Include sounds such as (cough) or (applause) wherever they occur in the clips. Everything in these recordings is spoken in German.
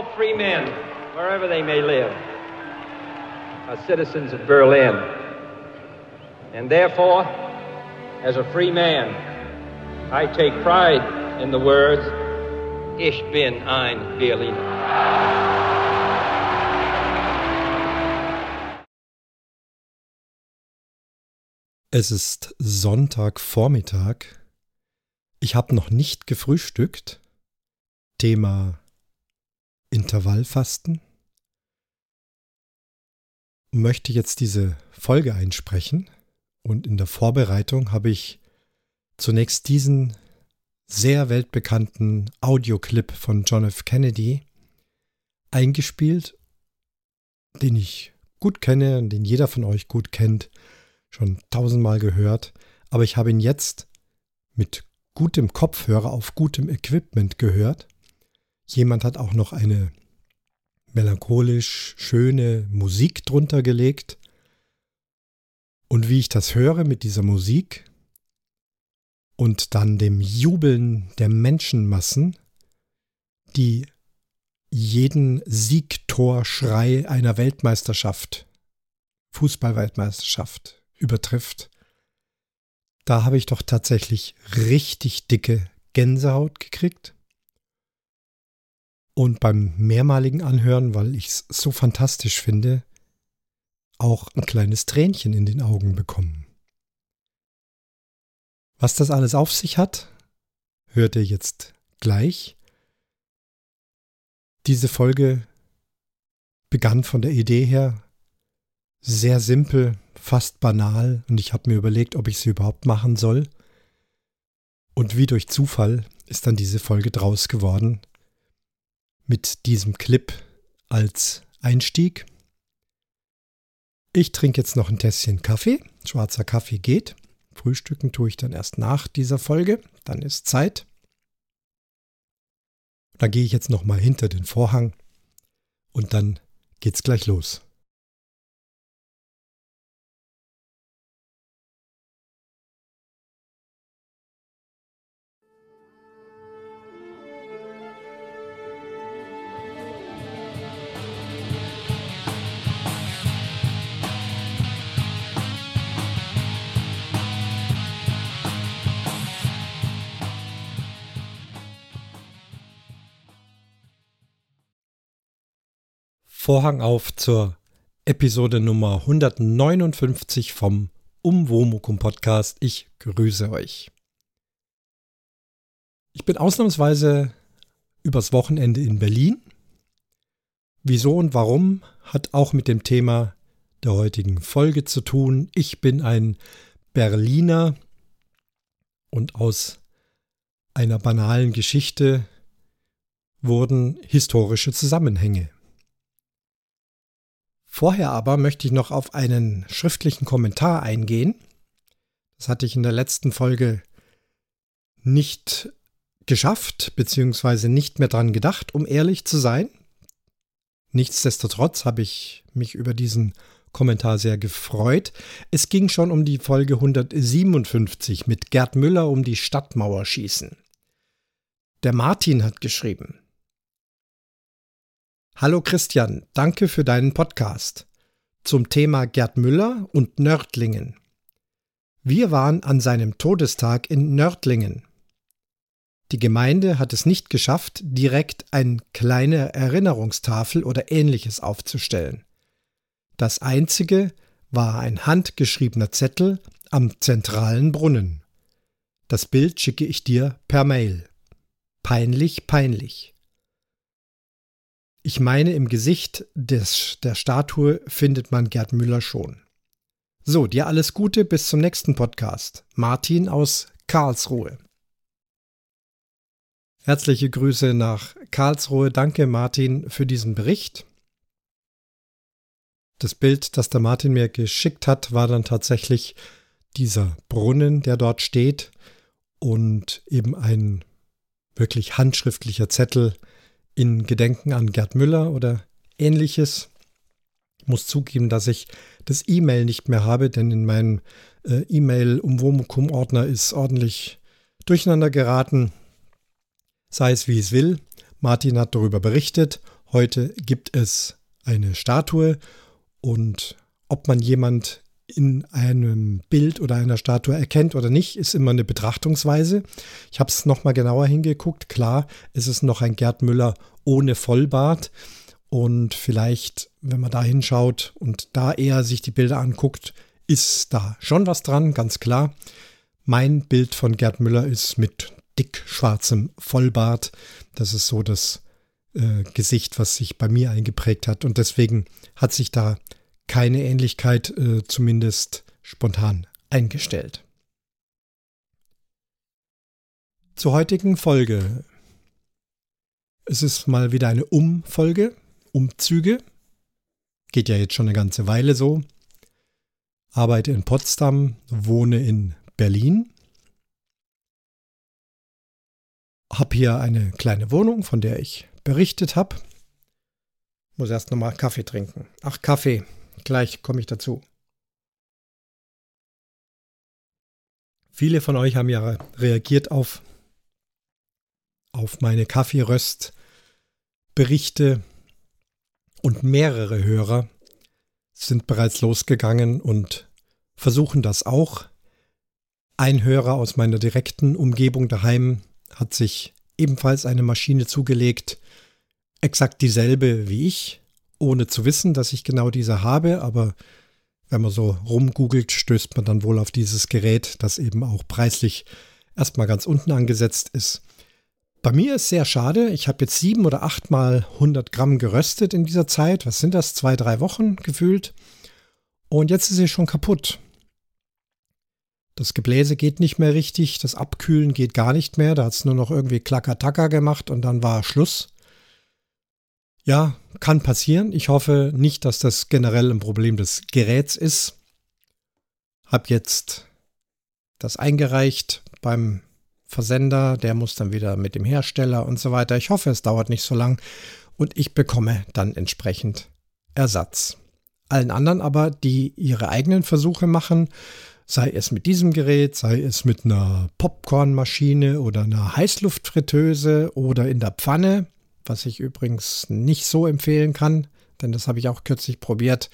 all free men, wherever they may live, are citizens of Berlin. And therefore, as a free man, I take pride in the words, Ich bin ein Berliner. Es ist Sonntagvormittag. Ich habe noch nicht gefrühstückt. Thema Intervallfasten. Möchte jetzt diese Folge einsprechen und in der Vorbereitung habe ich zunächst diesen sehr weltbekannten Audioclip von John F. Kennedy eingespielt, den ich gut kenne und den jeder von euch gut kennt schon tausendmal gehört, aber ich habe ihn jetzt mit gutem Kopfhörer auf gutem Equipment gehört. Jemand hat auch noch eine melancholisch schöne Musik drunter gelegt. Und wie ich das höre mit dieser Musik und dann dem Jubeln der Menschenmassen, die jeden Siegtorschrei einer Weltmeisterschaft, Fußballweltmeisterschaft übertrifft. Da habe ich doch tatsächlich richtig dicke Gänsehaut gekriegt. Und beim mehrmaligen Anhören, weil ich es so fantastisch finde, auch ein kleines Tränchen in den Augen bekommen. Was das alles auf sich hat, hört ihr jetzt gleich. Diese Folge begann von der Idee her sehr simpel, fast banal und ich habe mir überlegt, ob ich sie überhaupt machen soll. Und wie durch Zufall ist dann diese Folge draus geworden mit diesem Clip als Einstieg. Ich trinke jetzt noch ein Tässchen Kaffee. Schwarzer Kaffee geht. Frühstücken tue ich dann erst nach dieser Folge. Dann ist Zeit. Da gehe ich jetzt noch mal hinter den Vorhang und dann geht's gleich los. Vorhang auf zur Episode Nummer 159 vom Umwomukum Podcast. Ich grüße euch. Ich bin ausnahmsweise übers Wochenende in Berlin. Wieso und warum hat auch mit dem Thema der heutigen Folge zu tun. Ich bin ein Berliner und aus einer banalen Geschichte wurden historische Zusammenhänge Vorher aber möchte ich noch auf einen schriftlichen Kommentar eingehen. Das hatte ich in der letzten Folge nicht geschafft, beziehungsweise nicht mehr dran gedacht, um ehrlich zu sein. Nichtsdestotrotz habe ich mich über diesen Kommentar sehr gefreut. Es ging schon um die Folge 157 mit Gerd Müller um die Stadtmauer schießen. Der Martin hat geschrieben. Hallo Christian, danke für deinen Podcast zum Thema Gerd Müller und Nördlingen. Wir waren an seinem Todestag in Nördlingen. Die Gemeinde hat es nicht geschafft, direkt eine kleine Erinnerungstafel oder ähnliches aufzustellen. Das einzige war ein handgeschriebener Zettel am zentralen Brunnen. Das Bild schicke ich dir per Mail. Peinlich, peinlich. Ich meine, im Gesicht des, der Statue findet man Gerd Müller schon. So, dir alles Gute, bis zum nächsten Podcast. Martin aus Karlsruhe. Herzliche Grüße nach Karlsruhe. Danke, Martin, für diesen Bericht. Das Bild, das der Martin mir geschickt hat, war dann tatsächlich dieser Brunnen, der dort steht und eben ein wirklich handschriftlicher Zettel, in Gedenken an Gerd Müller oder ähnliches. Ich muss zugeben, dass ich das E-Mail nicht mehr habe, denn in meinem äh, E-Mail-Umwomukum-Ordner ist ordentlich durcheinander geraten. Sei es wie es will. Martin hat darüber berichtet. Heute gibt es eine Statue und ob man jemand in einem Bild oder einer Statue erkennt oder nicht, ist immer eine Betrachtungsweise. Ich habe es nochmal genauer hingeguckt. Klar, es ist noch ein Gerd Müller ohne Vollbart. Und vielleicht, wenn man da hinschaut und da eher sich die Bilder anguckt, ist da schon was dran, ganz klar. Mein Bild von Gerd Müller ist mit dick schwarzem Vollbart. Das ist so das äh, Gesicht, was sich bei mir eingeprägt hat. Und deswegen hat sich da keine Ähnlichkeit äh, zumindest spontan eingestellt. Zur heutigen Folge. Es ist mal wieder eine Umfolge, Umzüge. Geht ja jetzt schon eine ganze Weile so. Arbeite in Potsdam, wohne in Berlin. Hab hier eine kleine Wohnung, von der ich berichtet habe. Muss erst nochmal Kaffee trinken. Ach, Kaffee. Gleich komme ich dazu. Viele von euch haben ja reagiert auf, auf meine Kaffeeröst-Berichte und mehrere Hörer sind bereits losgegangen und versuchen das auch. Ein Hörer aus meiner direkten Umgebung daheim hat sich ebenfalls eine Maschine zugelegt, exakt dieselbe wie ich, ohne zu wissen, dass ich genau diese habe, aber wenn man so rumgoogelt, stößt man dann wohl auf dieses Gerät, das eben auch preislich erstmal ganz unten angesetzt ist. Bei mir ist sehr schade. Ich habe jetzt sieben oder achtmal 100 Gramm geröstet in dieser Zeit. Was sind das? Zwei, drei Wochen gefühlt. Und jetzt ist sie schon kaputt. Das Gebläse geht nicht mehr richtig. Das Abkühlen geht gar nicht mehr. Da hat es nur noch irgendwie Klacker-Tacker gemacht und dann war Schluss. Ja, kann passieren. Ich hoffe nicht, dass das generell ein Problem des Geräts ist. Hab jetzt das eingereicht beim Versender, der muss dann wieder mit dem Hersteller und so weiter. Ich hoffe, es dauert nicht so lang und ich bekomme dann entsprechend Ersatz. Allen anderen aber, die ihre eigenen Versuche machen, sei es mit diesem Gerät, sei es mit einer Popcornmaschine oder einer Heißluftfritteuse oder in der Pfanne, was ich übrigens nicht so empfehlen kann, denn das habe ich auch kürzlich probiert,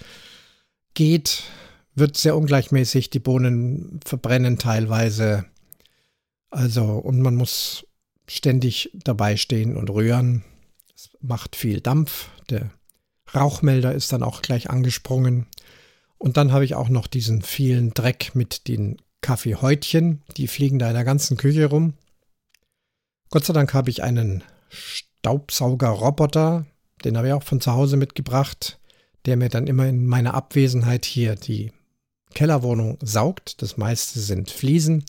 geht, wird sehr ungleichmäßig, die Bohnen verbrennen teilweise also, und man muss ständig dabei stehen und rühren. Es macht viel Dampf. Der Rauchmelder ist dann auch gleich angesprungen. Und dann habe ich auch noch diesen vielen Dreck mit den Kaffeehäutchen. Die fliegen da in der ganzen Küche rum. Gott sei Dank habe ich einen Staubsaugerroboter. Den habe ich auch von zu Hause mitgebracht, der mir dann immer in meiner Abwesenheit hier die Kellerwohnung saugt. Das meiste sind Fliesen.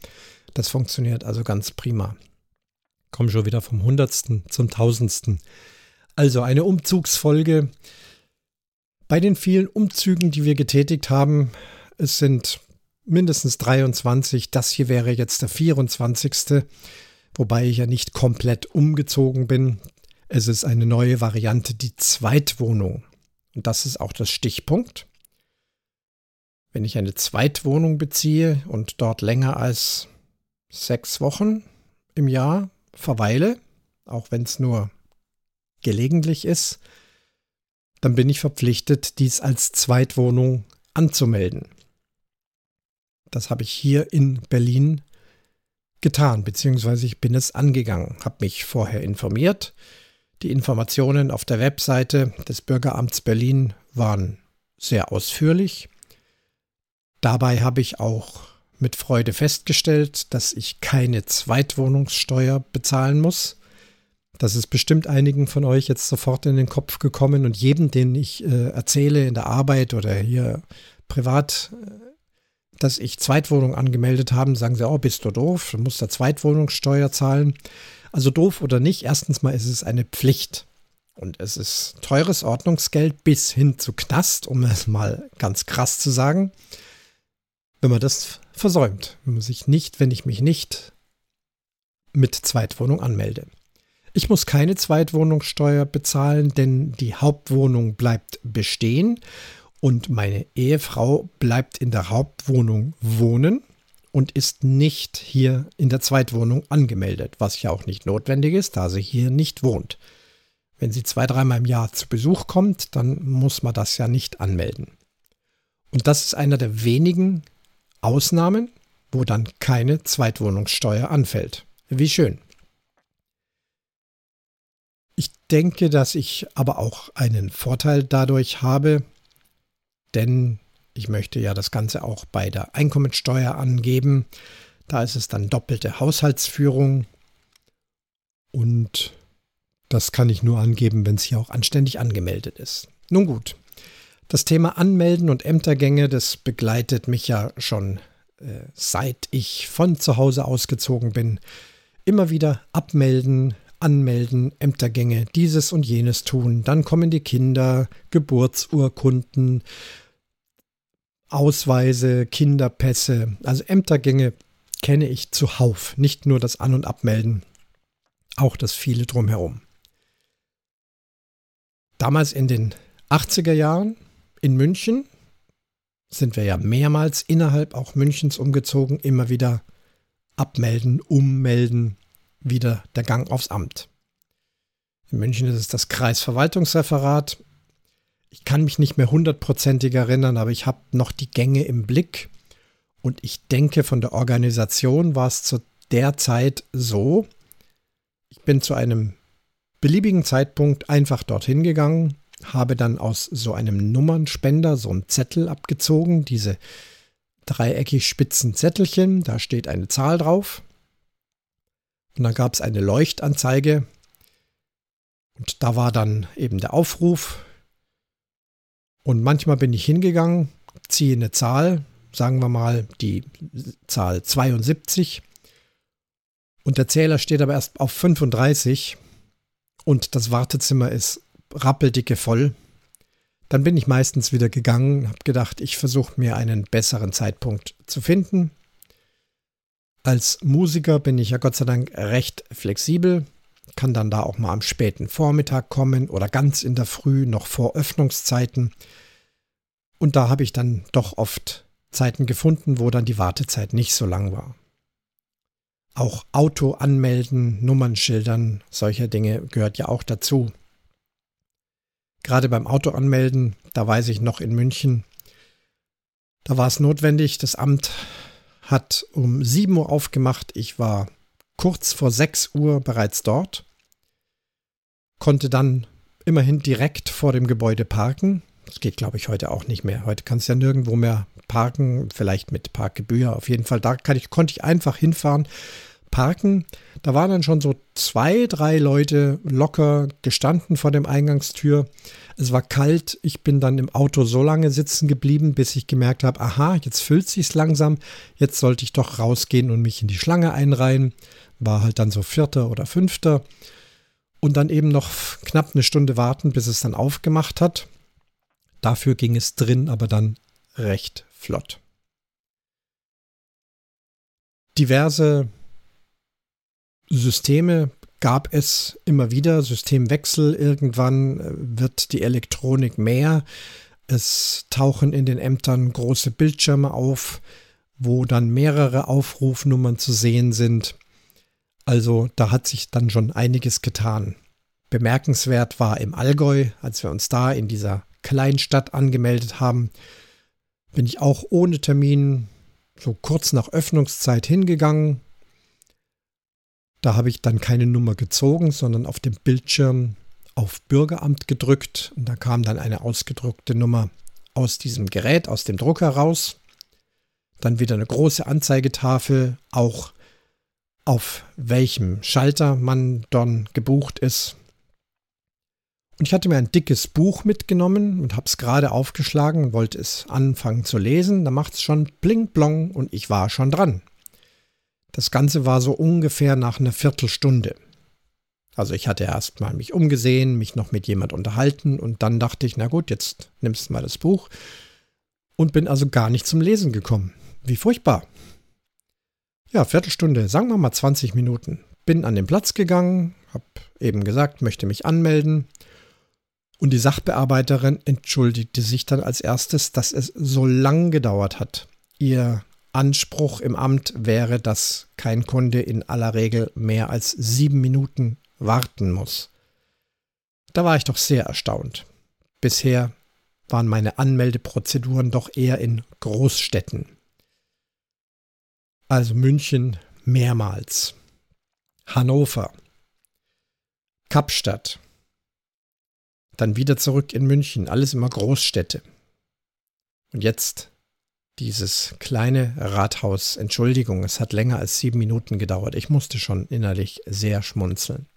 Das funktioniert also ganz prima. Kommen schon wieder vom Hundertsten zum Tausendsten. Also eine Umzugsfolge. Bei den vielen Umzügen, die wir getätigt haben, es sind mindestens 23. Das hier wäre jetzt der 24. Wobei ich ja nicht komplett umgezogen bin. Es ist eine neue Variante, die Zweitwohnung. Und das ist auch das Stichpunkt. Wenn ich eine Zweitwohnung beziehe und dort länger als sechs Wochen im Jahr verweile, auch wenn es nur gelegentlich ist, dann bin ich verpflichtet, dies als Zweitwohnung anzumelden. Das habe ich hier in Berlin getan, beziehungsweise ich bin es angegangen, habe mich vorher informiert. Die Informationen auf der Webseite des Bürgeramts Berlin waren sehr ausführlich. Dabei habe ich auch mit Freude festgestellt, dass ich keine Zweitwohnungssteuer bezahlen muss. Das ist bestimmt einigen von euch jetzt sofort in den Kopf gekommen und jedem, den ich äh, erzähle in der Arbeit oder hier privat, äh, dass ich Zweitwohnung angemeldet habe, sagen sie, oh, bist du doof, du musst da Zweitwohnungssteuer zahlen. Also doof oder nicht, erstens mal ist es eine Pflicht. Und es ist teures Ordnungsgeld bis hin zu Knast, um es mal ganz krass zu sagen wenn man das versäumt, wenn man sich nicht, wenn ich mich nicht mit Zweitwohnung anmelde. Ich muss keine Zweitwohnungssteuer bezahlen, denn die Hauptwohnung bleibt bestehen und meine Ehefrau bleibt in der Hauptwohnung wohnen und ist nicht hier in der Zweitwohnung angemeldet, was ja auch nicht notwendig ist, da sie hier nicht wohnt. Wenn sie zwei, dreimal im Jahr zu Besuch kommt, dann muss man das ja nicht anmelden. Und das ist einer der wenigen Ausnahmen, wo dann keine Zweitwohnungssteuer anfällt. Wie schön. Ich denke, dass ich aber auch einen Vorteil dadurch habe, denn ich möchte ja das Ganze auch bei der Einkommensteuer angeben. Da ist es dann doppelte Haushaltsführung und das kann ich nur angeben, wenn es hier auch anständig angemeldet ist. Nun gut, das Thema Anmelden und Ämtergänge, das begleitet mich ja schon äh, seit ich von zu Hause ausgezogen bin. Immer wieder abmelden, anmelden, Ämtergänge, dieses und jenes tun. Dann kommen die Kinder, Geburtsurkunden, Ausweise, Kinderpässe, also Ämtergänge kenne ich zuhauf. Nicht nur das An- und Abmelden, auch das viele drumherum. Damals in den 80er Jahren in München sind wir ja mehrmals innerhalb auch Münchens umgezogen, immer wieder abmelden, ummelden, wieder der Gang aufs Amt. In München ist es das Kreisverwaltungsreferat. Ich kann mich nicht mehr hundertprozentig erinnern, aber ich habe noch die Gänge im Blick. Und ich denke, von der Organisation war es zu der Zeit so, ich bin zu einem beliebigen Zeitpunkt einfach dorthin gegangen, habe dann aus so einem Nummernspender so einen Zettel abgezogen, diese dreieckig spitzen Zettelchen, da steht eine Zahl drauf. Und dann gab es eine Leuchtanzeige. Und da war dann eben der Aufruf. Und manchmal bin ich hingegangen, ziehe eine Zahl, sagen wir mal die Zahl 72. Und der Zähler steht aber erst auf 35. Und das Wartezimmer ist rappeldicke voll. Dann bin ich meistens wieder gegangen, habe gedacht, ich versuche mir einen besseren Zeitpunkt zu finden. Als Musiker bin ich ja Gott sei Dank recht flexibel, kann dann da auch mal am späten Vormittag kommen oder ganz in der Früh noch vor Öffnungszeiten. Und da habe ich dann doch oft Zeiten gefunden, wo dann die Wartezeit nicht so lang war. Auch Auto anmelden, Nummern schildern, solche Dinge gehört ja auch dazu. Gerade beim Auto anmelden, da weiß ich noch in München, da war es notwendig, das Amt hat um 7 Uhr aufgemacht. Ich war kurz vor 6 Uhr bereits dort, konnte dann immerhin direkt vor dem Gebäude parken. Das geht, glaube ich, heute auch nicht mehr. Heute kannst du ja nirgendwo mehr parken, vielleicht mit Parkgebühr. Auf jeden Fall, da ich, konnte ich einfach hinfahren, parken. Da waren dann schon so zwei, drei Leute locker gestanden vor dem Eingangstür. Es war kalt. Ich bin dann im Auto so lange sitzen geblieben, bis ich gemerkt habe, aha, jetzt füllt sich's langsam. Jetzt sollte ich doch rausgehen und mich in die Schlange einreihen. War halt dann so vierter oder fünfter. Und dann eben noch knapp eine Stunde warten, bis es dann aufgemacht hat. Dafür ging es drin aber dann recht flott. Diverse Systeme gab es immer wieder Systemwechsel. Irgendwann äh, wird die Elektronik mehr. Es tauchen in den Ämtern große Bildschirme auf, wo dann mehrere Aufrufnummern zu sehen sind. Also da hat sich dann schon einiges getan. Bemerkenswert war im Allgäu, als wir uns da in dieser Kleinstadt angemeldet haben, bin ich auch ohne Termin so kurz nach Öffnungszeit hingegangen, da habe ich dann keine Nummer gezogen, sondern auf dem Bildschirm auf Bürgeramt gedrückt und da kam dann eine ausgedruckte Nummer aus diesem Gerät, aus dem Drucker raus. Dann wieder eine große Anzeigetafel, auch auf welchem Schalter man dann gebucht ist. Und ich hatte mir ein dickes Buch mitgenommen und habe es gerade aufgeschlagen und wollte es anfangen zu lesen. Da macht es schon bling blong und ich war schon dran. Das Ganze war so ungefähr nach einer Viertelstunde. Also ich hatte erst mal mich umgesehen, mich noch mit jemand unterhalten und dann dachte ich, na gut, jetzt nimmst du mal das Buch und bin also gar nicht zum Lesen gekommen. Wie furchtbar. Ja, Viertelstunde, sagen wir mal 20 Minuten. Bin an den Platz gegangen, hab eben gesagt, möchte mich anmelden. Und die Sachbearbeiterin entschuldigte sich dann als erstes, dass es so lang gedauert hat. Ihr Anspruch im Amt wäre, dass kein Kunde in aller Regel mehr als sieben Minuten warten muss. Da war ich doch sehr erstaunt. Bisher waren meine Anmeldeprozeduren doch eher in Großstädten. Also München mehrmals. Hannover. Kapstadt. Dann wieder zurück in München. Alles immer Großstädte. Und jetzt dieses kleine Rathaus. Entschuldigung, es hat länger als sieben Minuten gedauert. Ich musste schon innerlich sehr schmunzeln.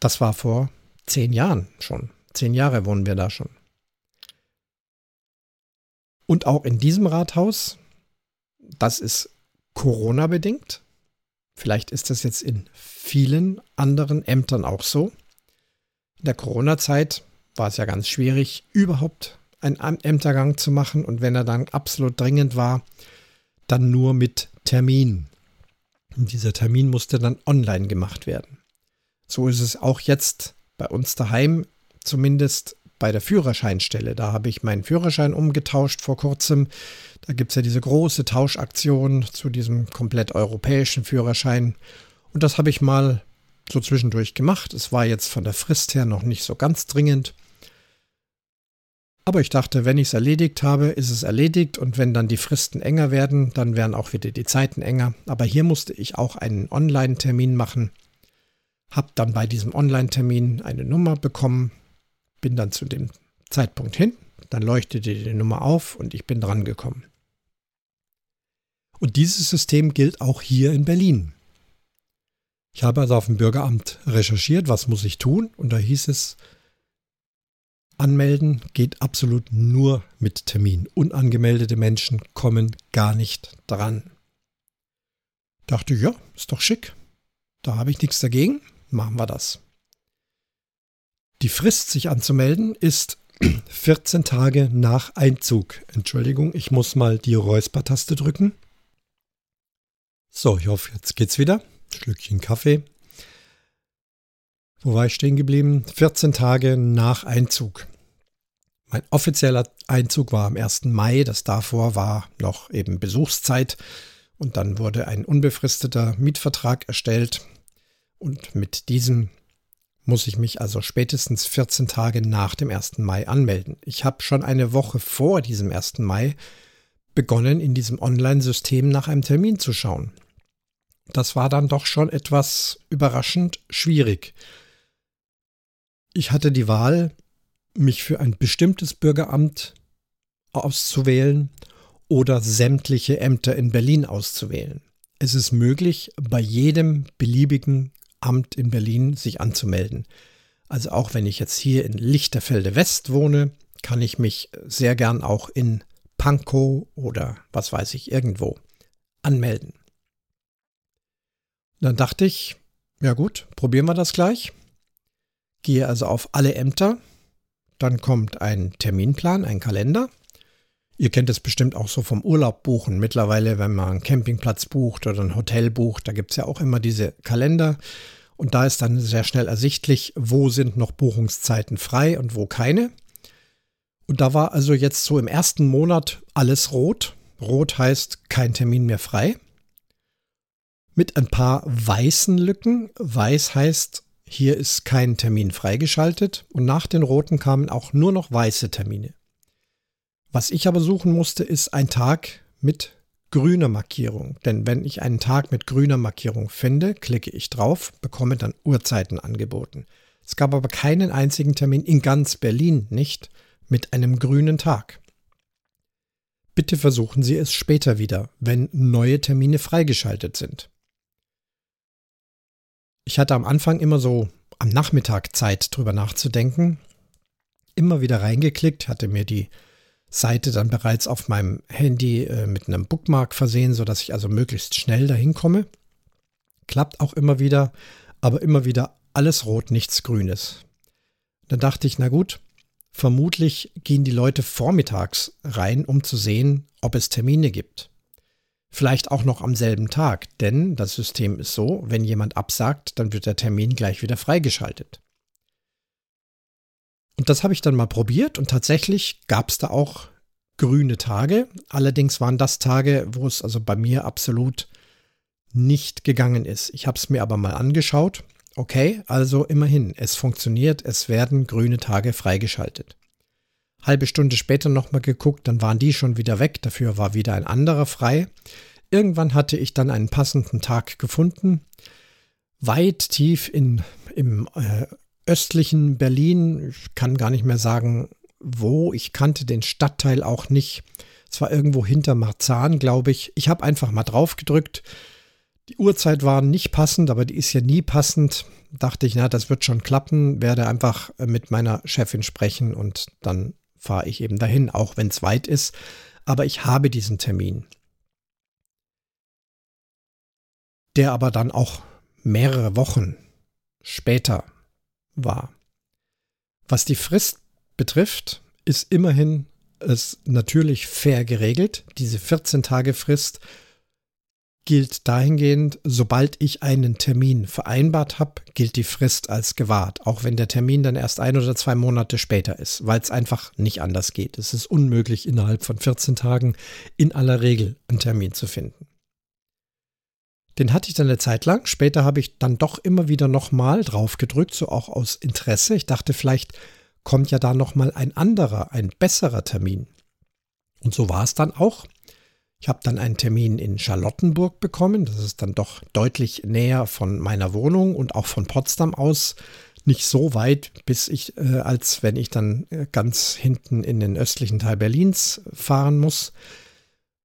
Das war vor zehn Jahren schon. Zehn Jahre wohnen wir da schon. Und auch in diesem Rathaus, das ist Corona-bedingt. Vielleicht ist das jetzt in vielen anderen Ämtern auch so. In der Corona-Zeit war es ja ganz schwierig, überhaupt einen Ämtergang zu machen. Und wenn er dann absolut dringend war, dann nur mit Termin. Und dieser Termin musste dann online gemacht werden. So ist es auch jetzt bei uns daheim, zumindest bei der Führerscheinstelle. Da habe ich meinen Führerschein umgetauscht vor kurzem. Da gibt es ja diese große Tauschaktion zu diesem komplett europäischen Führerschein. Und das habe ich mal so zwischendurch gemacht. Es war jetzt von der Frist her noch nicht so ganz dringend. Aber ich dachte, wenn ich es erledigt habe, ist es erledigt und wenn dann die Fristen enger werden, dann werden auch wieder die Zeiten enger. Aber hier musste ich auch einen Online-Termin machen. Hab dann bei diesem Online-Termin eine Nummer bekommen, bin dann zu dem Zeitpunkt hin, dann leuchtete die Nummer auf und ich bin dran gekommen. Und dieses System gilt auch hier in Berlin. Ich habe also auf dem Bürgeramt recherchiert, was muss ich tun, und da hieß es, anmelden geht absolut nur mit Termin. Unangemeldete Menschen kommen gar nicht dran. Dachte, ja, ist doch schick. Da habe ich nichts dagegen. Machen wir das. Die Frist, sich anzumelden, ist (clears throat) 14 Tage nach Einzug. Entschuldigung, ich muss mal die Räuspertaste drücken. So, ich hoffe, jetzt geht's wieder. Schlückchen Kaffee. Wo war ich stehen geblieben? 14 Tage nach Einzug. Mein offizieller Einzug war am 1. Mai. Das davor war noch eben Besuchszeit. Und dann wurde ein unbefristeter Mietvertrag erstellt. Und mit diesem muss ich mich also spätestens 14 Tage nach dem 1. Mai anmelden. Ich habe schon eine Woche vor diesem 1. Mai begonnen, in diesem Online-System nach einem Termin zu schauen. Das war dann doch schon etwas überraschend schwierig. Ich hatte die Wahl, mich für ein bestimmtes Bürgeramt auszuwählen oder sämtliche Ämter in Berlin auszuwählen. Es ist möglich, bei jedem beliebigen Amt in Berlin sich anzumelden. Also auch wenn ich jetzt hier in Lichterfelde West wohne, kann ich mich sehr gern auch in Pankow oder was weiß ich irgendwo anmelden. Dann dachte ich, ja gut, probieren wir das gleich. Gehe also auf alle Ämter. Dann kommt ein Terminplan, ein Kalender. Ihr kennt es bestimmt auch so vom Urlaub buchen. Mittlerweile, wenn man einen Campingplatz bucht oder ein Hotel bucht, da gibt es ja auch immer diese Kalender. Und da ist dann sehr schnell ersichtlich, wo sind noch Buchungszeiten frei und wo keine. Und da war also jetzt so im ersten Monat alles rot. Rot heißt kein Termin mehr frei. Mit ein paar weißen Lücken. Weiß heißt, hier ist kein Termin freigeschaltet. Und nach den roten kamen auch nur noch weiße Termine. Was ich aber suchen musste, ist ein Tag mit grüner Markierung. Denn wenn ich einen Tag mit grüner Markierung finde, klicke ich drauf, bekomme dann Uhrzeiten angeboten. Es gab aber keinen einzigen Termin in ganz Berlin nicht mit einem grünen Tag. Bitte versuchen Sie es später wieder, wenn neue Termine freigeschaltet sind. Ich hatte am Anfang immer so am Nachmittag Zeit drüber nachzudenken, immer wieder reingeklickt, hatte mir die Seite dann bereits auf meinem Handy äh, mit einem Bookmark versehen, sodass ich also möglichst schnell dahin komme. Klappt auch immer wieder, aber immer wieder alles rot, nichts grünes. Dann dachte ich, na gut, vermutlich gehen die Leute vormittags rein, um zu sehen, ob es Termine gibt. Vielleicht auch noch am selben Tag, denn das System ist so, wenn jemand absagt, dann wird der Termin gleich wieder freigeschaltet. Und das habe ich dann mal probiert und tatsächlich gab es da auch grüne Tage. Allerdings waren das Tage, wo es also bei mir absolut nicht gegangen ist. Ich habe es mir aber mal angeschaut Okay, also immerhin, es funktioniert, es werden grüne Tage freigeschaltet. Halbe Stunde später nochmal geguckt, dann waren die schon wieder weg, dafür war wieder ein anderer frei. Irgendwann hatte ich dann einen passenden Tag gefunden, weit tief in, im äh, östlichen Berlin, ich kann gar nicht mehr sagen, wo, ich kannte den Stadtteil auch nicht. Es war irgendwo hinter Marzahn, glaube ich. Ich habe einfach mal drauf gedrückt. Die Uhrzeit war nicht passend, aber die ist ja nie passend. Dachte ich, na, das wird schon klappen, werde einfach äh, mit meiner Chefin sprechen und dann fahre ich eben dahin, auch wenn es weit ist. Aber ich habe diesen Termin. Der aber dann auch mehrere Wochen später war. Was die Frist betrifft, ist immerhin es natürlich fair geregelt. Diese 14 Tage Frist gilt dahingehend, sobald ich einen Termin vereinbart habe, gilt die Frist als gewahrt, auch wenn der Termin dann erst ein oder zwei Monate später ist, weil es einfach nicht anders geht. Es ist unmöglich, innerhalb von 14 Tagen in aller Regel einen Termin zu finden. Den hatte ich dann eine Zeit lang. Später habe ich dann doch immer wieder nochmal drauf gedrückt, so auch aus Interesse. Ich dachte, vielleicht kommt ja da nochmal ein anderer, ein besserer Termin. Und so war es dann auch. Ich habe dann einen Termin in Charlottenburg bekommen. Das ist dann doch deutlich näher von meiner Wohnung und auch von Potsdam aus. Nicht so weit, bis ich, äh, als wenn ich dann äh, ganz hinten in den östlichen Teil Berlins fahren muss.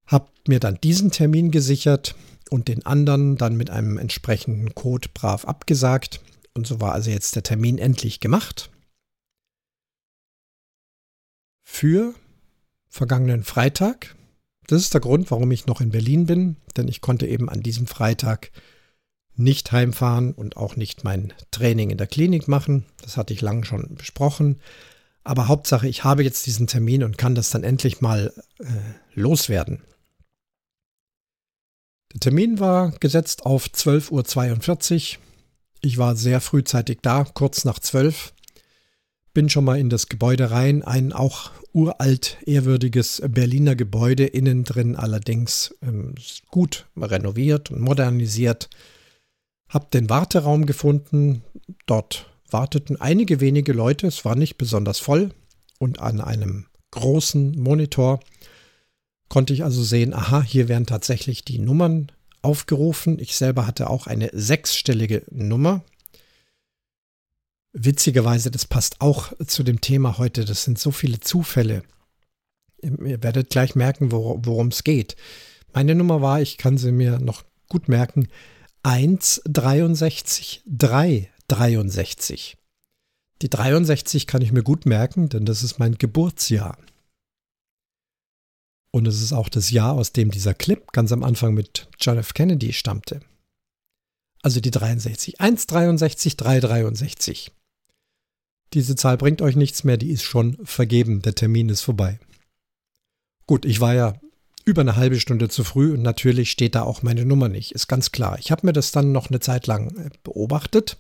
Hab mir dann diesen Termin gesichert und den anderen dann mit einem entsprechenden Code brav abgesagt. Und so war also jetzt der Termin endlich gemacht. Für vergangenen Freitag. Das ist der Grund, warum ich noch in Berlin bin, denn ich konnte eben an diesem Freitag nicht heimfahren und auch nicht mein Training in der Klinik machen. Das hatte ich lange schon besprochen. Aber Hauptsache, ich habe jetzt diesen Termin und kann das dann endlich mal äh, loswerden. Der Termin war gesetzt auf 12.42 Uhr. Ich war sehr frühzeitig da, kurz nach 12. Bin schon mal in das Gebäude rein, ein auch uralt, ehrwürdiges Berliner Gebäude, innen drin allerdings ähm, gut renoviert und modernisiert. Hab den Warteraum gefunden. Dort warteten einige wenige Leute, es war nicht besonders voll und an einem großen Monitor konnte ich also sehen, aha, hier werden tatsächlich die Nummern aufgerufen. Ich selber hatte auch eine sechsstellige Nummer. Witzigerweise, das passt auch zu dem Thema heute. Das sind so viele Zufälle. Ihr werdet gleich merken, worum es geht. Meine Nummer war, ich kann sie mir noch gut merken, 163 363. Die 63 kann ich mir gut merken, denn das ist mein Geburtsjahr. Und es ist auch das Jahr, aus dem dieser Clip ganz am Anfang mit John F. Kennedy stammte. Also die 63. 163, 363. Diese Zahl bringt euch nichts mehr, die ist schon vergeben, der Termin ist vorbei. Gut, ich war ja über eine halbe Stunde zu früh und natürlich steht da auch meine Nummer nicht, ist ganz klar. Ich habe mir das dann noch eine Zeit lang äh, beobachtet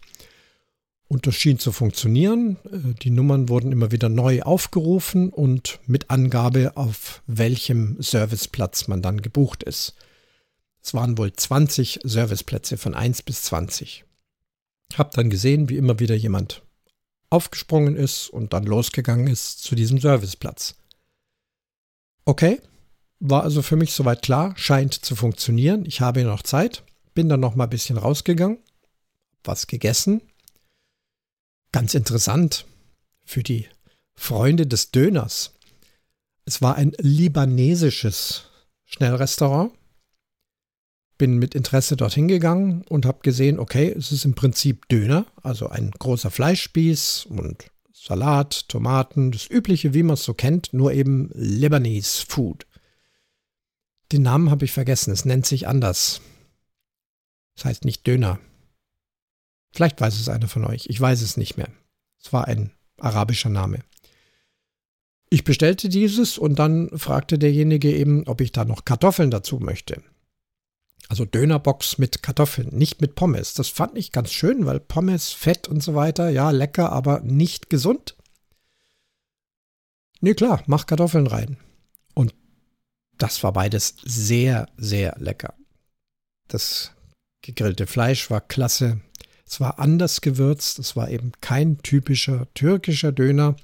und das schien zu funktionieren. Äh, die Nummern wurden immer wieder neu aufgerufen und mit Angabe, auf welchem Serviceplatz man dann gebucht ist. Es waren wohl 20 Serviceplätze von 1 bis 20. Hab dann gesehen, wie immer wieder jemand aufgesprungen ist und dann losgegangen ist zu diesem Serviceplatz. Okay, war also für mich soweit klar, scheint zu funktionieren. Ich habe noch Zeit, bin dann noch mal ein bisschen rausgegangen, was gegessen, Ganz interessant für die Freunde des Döners. Es war ein libanesisches Schnellrestaurant. Bin mit Interesse dorthin gegangen und habe gesehen, okay, es ist im Prinzip Döner, also ein großer Fleischspieß und Salat, Tomaten, das übliche, wie man es so kennt, nur eben Lebanese Food. Den Namen habe ich vergessen, es nennt sich anders. Es heißt nicht Döner, Vielleicht weiß es einer von euch. Ich weiß es nicht mehr. Es war ein arabischer Name. Ich bestellte dieses und dann fragte derjenige eben, ob ich da noch Kartoffeln dazu möchte. Also Dönerbox mit Kartoffeln, nicht mit Pommes. Das fand ich ganz schön, weil Pommes, Fett und so weiter, ja, lecker, aber nicht gesund. Nee, klar, mach Kartoffeln rein. Und das war beides sehr, sehr lecker. Das gegrillte Fleisch war klasse. Es war anders gewürzt. Es war eben kein typischer türkischer Döner.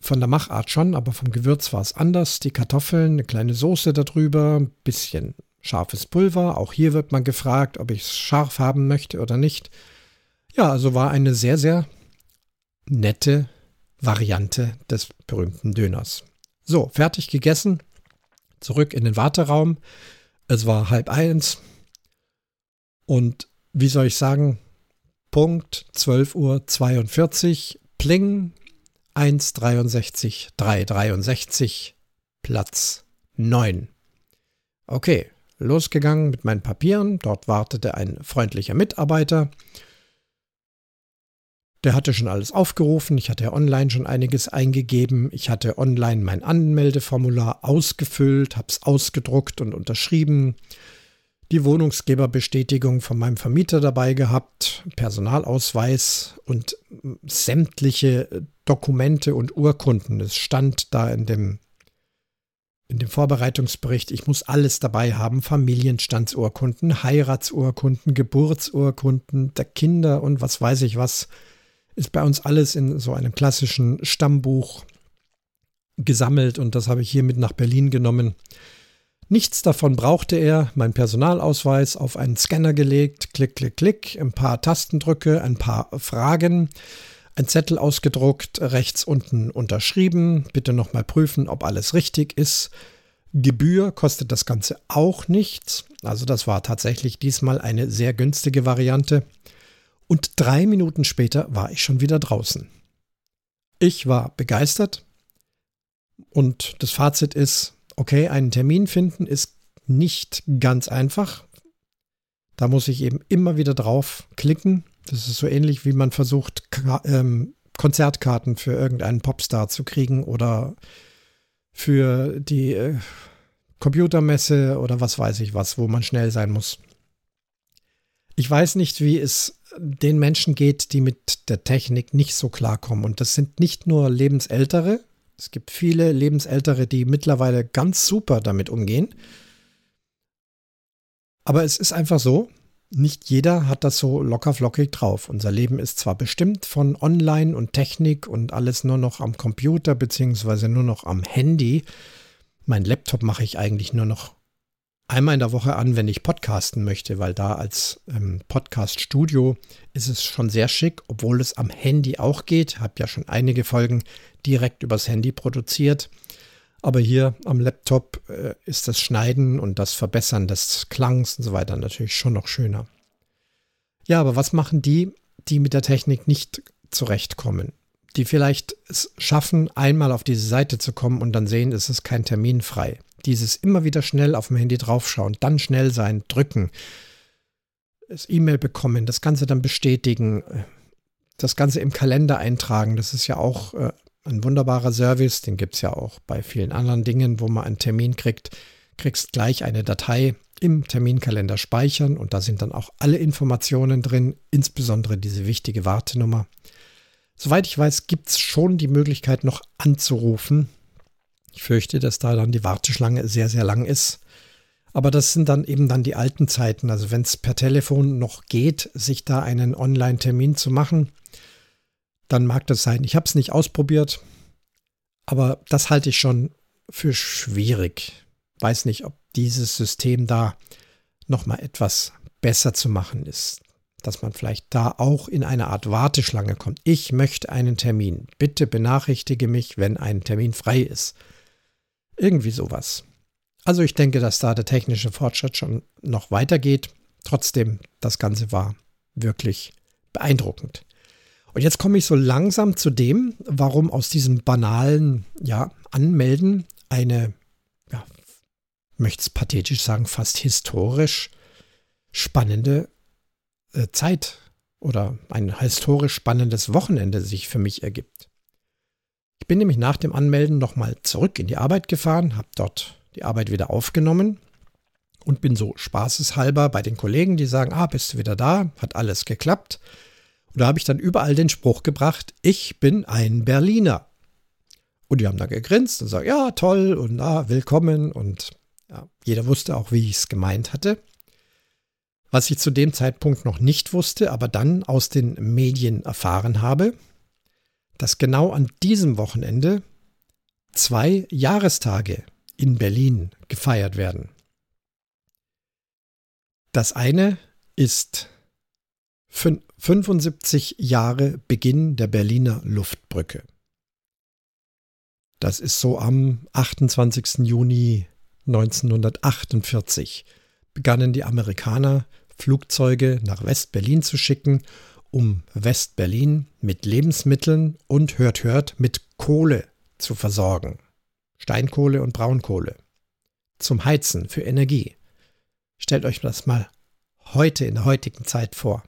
Von der Machart schon, aber vom Gewürz war es anders. Die Kartoffeln, eine kleine Soße darüber, ein bisschen scharfes Pulver. Auch hier wird man gefragt, ob ich es scharf haben möchte oder nicht. Ja, also war eine sehr, sehr nette Variante des berühmten Döners. So, fertig gegessen. Zurück in den Warteraum. Es war halb eins. Und wie soll ich sagen, Punkt 12.42 Uhr, Pling, 1,63, 3,63, Platz 9. Okay, losgegangen mit meinen Papieren. Dort wartete ein freundlicher Mitarbeiter. Der hatte schon alles aufgerufen. Ich hatte online schon einiges eingegeben. Ich hatte online mein Anmeldeformular ausgefüllt, habe es ausgedruckt und unterschrieben. Die Wohnungsgeberbestätigung von meinem Vermieter dabei gehabt, Personalausweis und sämtliche Dokumente und Urkunden. Es stand da in dem in dem Vorbereitungsbericht, ich muss alles dabei haben, Familienstandsurkunden, Heiratsurkunden, Geburtsurkunden der Kinder und was weiß ich was, ist bei uns alles in so einem klassischen Stammbuch gesammelt und das habe ich hier mit nach Berlin genommen. Nichts davon brauchte er, mein Personalausweis auf einen Scanner gelegt, klick, klick, klick, ein paar Tastendrücke, ein paar Fragen, ein Zettel ausgedruckt, rechts unten unterschrieben, bitte nochmal prüfen, ob alles richtig ist. Gebühr kostet das Ganze auch nichts, also das war tatsächlich diesmal eine sehr günstige Variante. Und drei Minuten später war ich schon wieder draußen. Ich war begeistert. Und das Fazit ist, okay, einen Termin finden ist nicht ganz einfach. Da muss ich eben immer wieder drauf klicken. Das ist so ähnlich, wie man versucht, ähm, Konzertkarten für irgendeinen Popstar zu kriegen oder für die äh, Computermesse oder was weiß ich was, wo man schnell sein muss. Ich weiß nicht, wie es den Menschen geht, die mit der Technik nicht so klarkommen. Und das sind nicht nur Lebensältere. Es gibt viele Lebensältere, die mittlerweile ganz super damit umgehen. Aber es ist einfach so, nicht jeder hat das so locker flockig drauf. Unser Leben ist zwar bestimmt von Online und Technik und alles nur noch am Computer beziehungsweise nur noch am Handy. Mein Laptop mache ich eigentlich nur noch einmal in der Woche an, wenn ich podcasten möchte, weil da als ähm, Podcast-Studio ist es schon sehr schick, obwohl es am Handy auch geht. Habe ja schon einige Folgen direkt übers Handy produziert. Aber hier am Laptop äh, ist das Schneiden und das Verbessern des Klangs und so weiter natürlich schon noch schöner. Ja, aber was machen die, die mit der Technik nicht zurechtkommen? Die vielleicht es schaffen, einmal auf diese Seite zu kommen und dann sehen, es ist kein Termin frei dieses immer wieder schnell auf dem Handy draufschauen, dann schnell sein, drücken, das E-Mail bekommen, das Ganze dann bestätigen, das Ganze im Kalender eintragen, das ist ja auch äh, ein wunderbarer Service, den gibt es ja auch bei vielen anderen Dingen, wo man einen Termin kriegt, kriegst gleich eine Datei im Terminkalender speichern und da sind dann auch alle Informationen drin, insbesondere diese wichtige Wartenummer. Soweit ich weiß, gibt es schon die Möglichkeit noch anzurufen. Ich fürchte, dass da dann die Warteschlange sehr, sehr lang ist. Aber das sind dann eben dann die alten Zeiten. Also wenn es per Telefon noch geht, sich da einen Online-Termin zu machen, dann mag das sein. Ich habe es nicht ausprobiert, aber das halte ich schon für schwierig. Weiß nicht, ob dieses System da nochmal etwas besser zu machen ist. Dass man vielleicht da auch in eine Art Warteschlange kommt. Ich möchte einen Termin. Bitte benachrichtige mich, wenn ein Termin frei ist. Irgendwie sowas. Also ich denke, dass da der technische Fortschritt schon noch weitergeht. Trotzdem, das Ganze war wirklich beeindruckend. Und jetzt komme ich so langsam zu dem, warum aus diesem banalen ja, Anmelden eine, ja, möchte es pathetisch sagen, fast historisch spannende äh, Zeit oder ein historisch spannendes Wochenende sich für mich ergibt. Ich bin nämlich nach dem Anmelden nochmal zurück in die Arbeit gefahren, habe dort die Arbeit wieder aufgenommen und bin so spaßeshalber bei den Kollegen, die sagen, ah, bist du wieder da, hat alles geklappt. Und da habe ich dann überall den Spruch gebracht, ich bin ein Berliner. Und die haben dann gegrinst und gesagt, ja, toll und ah, willkommen. Und ja, jeder wusste auch, wie ich es gemeint hatte. Was ich zu dem Zeitpunkt noch nicht wusste, aber dann aus den Medien erfahren habe, dass genau an diesem Wochenende zwei Jahrestage in Berlin gefeiert werden. Das eine ist 75 Jahre Beginn der Berliner Luftbrücke. Das ist so am 28. Juni 1948 begannen die Amerikaner Flugzeuge nach West-Berlin zu schicken, um West-Berlin mit Lebensmitteln und hört hört mit Kohle zu versorgen. Steinkohle und Braunkohle. Zum Heizen für Energie. Stellt euch das mal heute in der heutigen Zeit vor.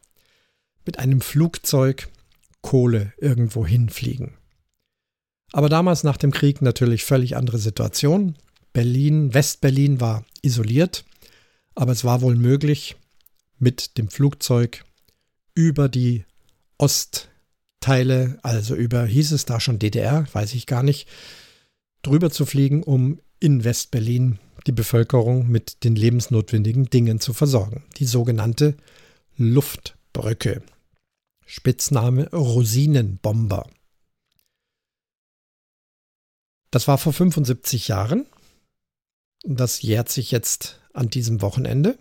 Mit einem Flugzeug Kohle irgendwo hinfliegen. Aber damals nach dem Krieg natürlich völlig andere Situation. Berlin, Westberlin war isoliert, aber es war wohl möglich, mit dem Flugzeug über die Ostteile, also über, hieß es da schon DDR, weiß ich gar nicht, drüber zu fliegen, um in Westberlin die Bevölkerung mit den lebensnotwendigen Dingen zu versorgen. Die sogenannte Luftbrücke. Spitzname Rosinenbomber. Das war vor 75 Jahren. Das jährt sich jetzt an diesem Wochenende.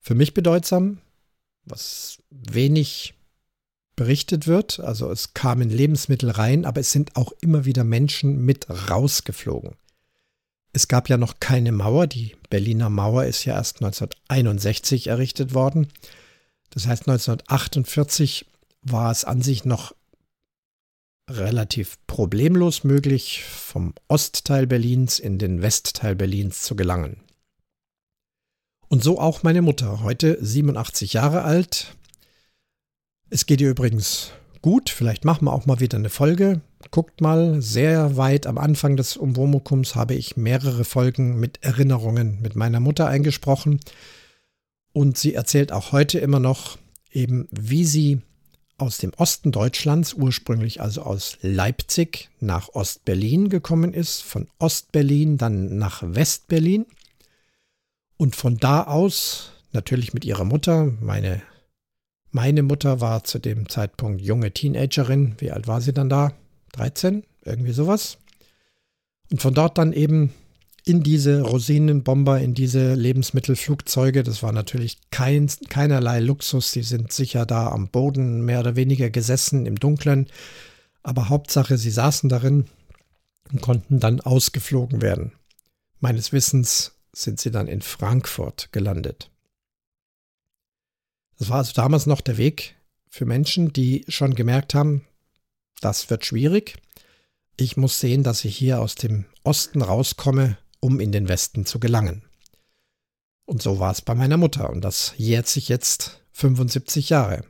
Für mich bedeutsam, was wenig berichtet wird. Also es kamen Lebensmittel rein, aber es sind auch immer wieder Menschen mit rausgeflogen. Es gab ja noch keine Mauer. Die Berliner Mauer ist ja erst 1961 errichtet worden. Das heißt, 1948 war es an sich noch relativ problemlos möglich, vom Ostteil Berlins in den Westteil Berlins zu gelangen. Und so auch meine Mutter, heute 87 Jahre alt. Es geht ihr übrigens gut, vielleicht machen wir auch mal wieder eine Folge. Guckt mal, sehr weit am Anfang des Umwomukums habe ich mehrere Folgen mit Erinnerungen mit meiner Mutter eingesprochen. Und sie erzählt auch heute immer noch eben, wie sie aus dem Osten Deutschlands, ursprünglich also aus Leipzig, nach Ostberlin gekommen ist, von Ostberlin dann nach Westberlin und von da aus, natürlich mit ihrer Mutter, meine, meine Mutter war zu dem Zeitpunkt junge Teenagerin. Wie alt war sie dann da? 13? Irgendwie sowas. Und von dort dann eben in diese Rosinenbomber, in diese Lebensmittelflugzeuge. Das war natürlich kein, keinerlei Luxus. Sie sind sicher da am Boden mehr oder weniger gesessen im Dunkeln. Aber Hauptsache, sie saßen darin und konnten dann ausgeflogen werden. Meines Wissens sind sie dann in Frankfurt gelandet. Das war also damals noch der Weg für Menschen, die schon gemerkt haben, das wird schwierig. Ich muss sehen, dass ich hier aus dem Osten rauskomme, um in den Westen zu gelangen. Und so war es bei meiner Mutter und das jährt sich jetzt 75 Jahre.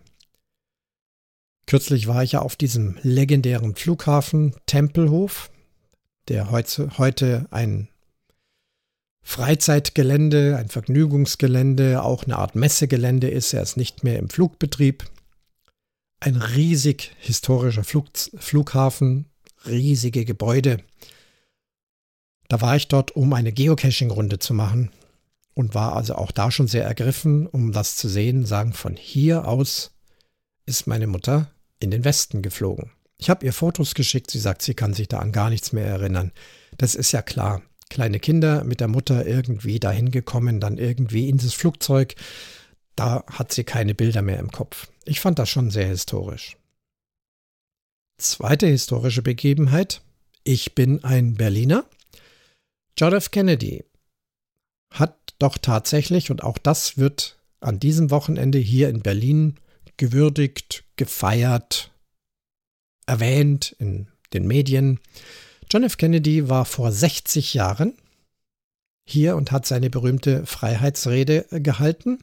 Kürzlich war ich ja auf diesem legendären Flughafen Tempelhof, der heute, heute ein Freizeitgelände, ein Vergnügungsgelände, auch eine Art Messegelände ist. Er ist nicht mehr im Flugbetrieb. Ein riesig historischer Flug, Flughafen, riesige Gebäude. Da war ich dort, um eine Geocaching-Runde zu machen und war also auch da schon sehr ergriffen, um das zu sehen, sagen, von hier aus ist meine Mutter in den Westen geflogen. Ich habe ihr Fotos geschickt, sie sagt, sie kann sich da an gar nichts mehr erinnern. Das ist ja klar kleine Kinder mit der Mutter irgendwie dahin gekommen, dann irgendwie in das Flugzeug. Da hat sie keine Bilder mehr im Kopf. Ich fand das schon sehr historisch. Zweite historische Begebenheit. Ich bin ein Berliner. John F. Kennedy hat doch tatsächlich, und auch das wird an diesem Wochenende hier in Berlin gewürdigt, gefeiert, erwähnt in den Medien. John F. Kennedy war vor 60 Jahren hier und hat seine berühmte Freiheitsrede gehalten.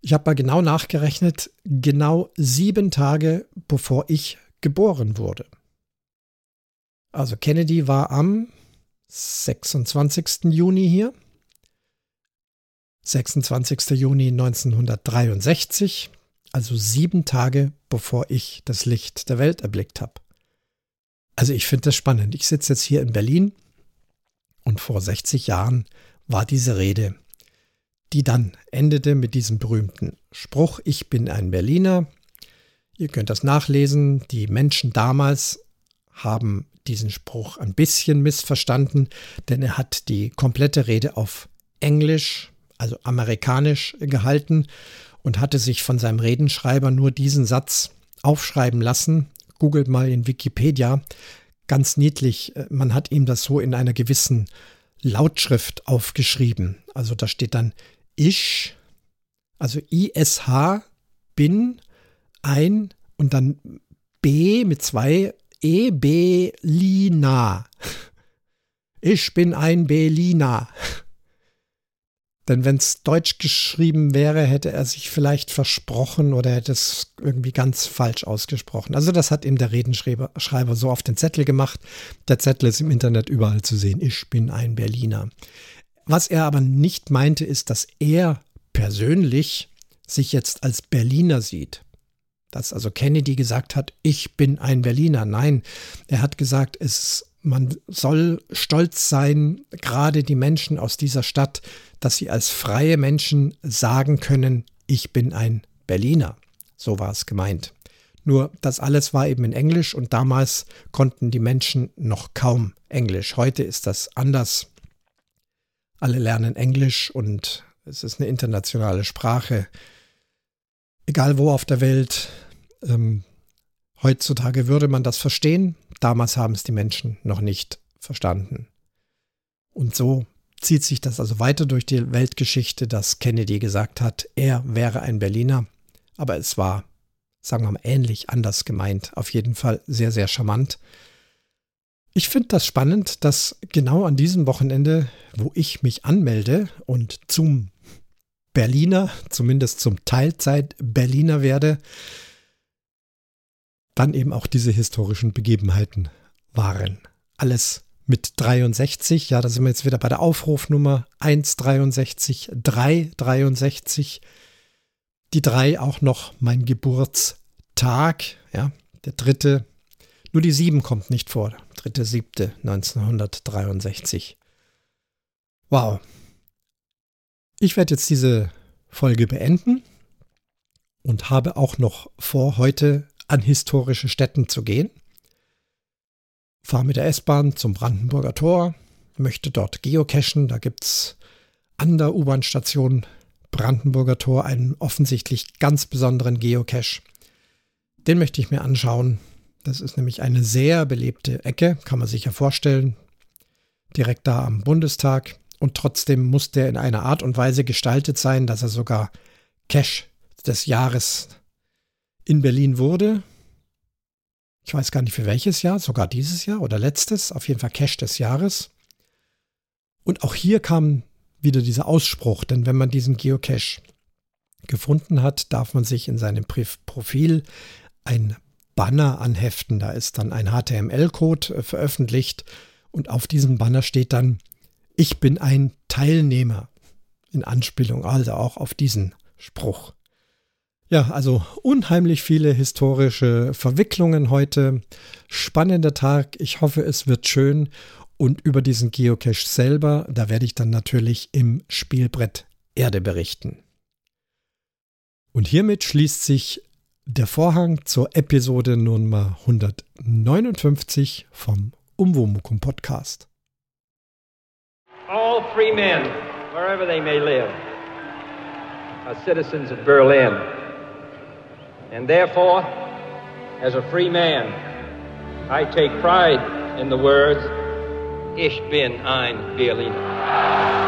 Ich habe mal genau nachgerechnet, genau sieben Tage bevor ich geboren wurde. Also Kennedy war am 26. Juni hier. 26. Juni 1963, also sieben Tage bevor ich das Licht der Welt erblickt habe. Also ich finde das spannend. Ich sitze jetzt hier in Berlin und vor 60 Jahren war diese Rede. die dann endete mit diesem berühmten Spruch, ich bin ein Berliner. Ihr könnt das nachlesen. Die Menschen damals haben diesen Spruch ein bisschen missverstanden, denn er hat die komplette Rede auf Englisch, also amerikanisch gehalten und hatte sich von seinem Redenschreiber nur diesen Satz aufschreiben lassen. Googelt mal in Wikipedia. Ganz niedlich, man hat ihm das so in einer gewissen Lautschrift aufgeschrieben. Also da steht dann ich, also ISH, bin ein und dann B mit zwei E, B, Lina. (laughs) Ich bin ein Berliner. Denn wenn es deutsch geschrieben wäre, hätte er sich vielleicht versprochen oder hätte es irgendwie ganz falsch ausgesprochen. Also das hat ihm der Redenschreiber so auf den Zettel gemacht. Der Zettel ist im Internet überall zu sehen. Ich bin ein Berliner. Was er aber nicht meinte, ist, dass er persönlich sich jetzt als Berliner sieht. Dass also Kennedy gesagt hat, ich bin ein Berliner. Nein, er hat gesagt, es man soll stolz sein, gerade die Menschen aus dieser Stadt, dass sie als freie Menschen sagen können, ich bin ein Berliner. So war es gemeint. Nur das alles war eben in Englisch und damals konnten die Menschen noch kaum Englisch. Heute ist das anders. Alle lernen Englisch und es ist eine internationale Sprache. Egal wo auf der Welt. Ähm, heutzutage würde man das verstehen. Damals haben es die Menschen noch nicht verstanden. Und so zieht sich das also weiter durch die Weltgeschichte, dass Kennedy gesagt hat, er wäre ein Berliner. Aber es war, sagen wir mal, ähnlich anders gemeint. Auf jeden Fall sehr, sehr charmant. Ich finde das spannend, dass genau an diesem Wochenende, wo ich mich anmelde und zum Berliner, zumindest zum Teilzeit Berliner werde, dann eben auch diese historischen Begebenheiten waren. Alles mit 63, ja, da sind wir jetzt wieder bei der Aufrufnummer 163, 363. Die drei auch noch mein Geburtstag, ja, der dritte. Nur die sieben kommt nicht vor. Dritte, siebte, 1963. Wow. Ich werde jetzt diese Folge beenden und habe auch noch vor, heute an historische Städten zu gehen. Fahre mit der S-Bahn zum Brandenburger Tor, möchte dort geocachen. Da gibt es an der U-Bahn-Station Brandenburger Tor einen offensichtlich ganz besonderen Geocache. Den möchte ich mir anschauen. Das ist nämlich eine sehr belebte Ecke, kann man sich ja vorstellen. Direkt da am Bundestag. Und trotzdem muss der in einer Art und Weise gestaltet sein, dass er sogar Cache des Jahres in Berlin wurde. Ich weiß gar nicht für welches Jahr, sogar dieses Jahr oder letztes, auf jeden Fall Cash des Jahres. Und auch hier kam wieder dieser Ausspruch, denn wenn man diesen Geocache gefunden hat, darf man sich in seinem Profil ein Banner anheften. Da ist dann ein HTML-Code äh, veröffentlicht und auf diesem Banner steht dann, ich bin ein Teilnehmer. In Anspielung also auch auf diesen Spruch. Ja, also unheimlich viele historische Verwicklungen heute. Spannender Tag. Ich hoffe, es wird schön. Und über diesen Geocache selber, da werde ich dann natürlich im Spielbrett Erde berichten. Und hiermit schließt sich der Vorhang zur Episode Nummer 159 vom Umwomukum Podcast. All free men, wherever they may live, are citizens of Berlin. And therefore, as a free man, I take pride in the words, Ich bin ein Berliner.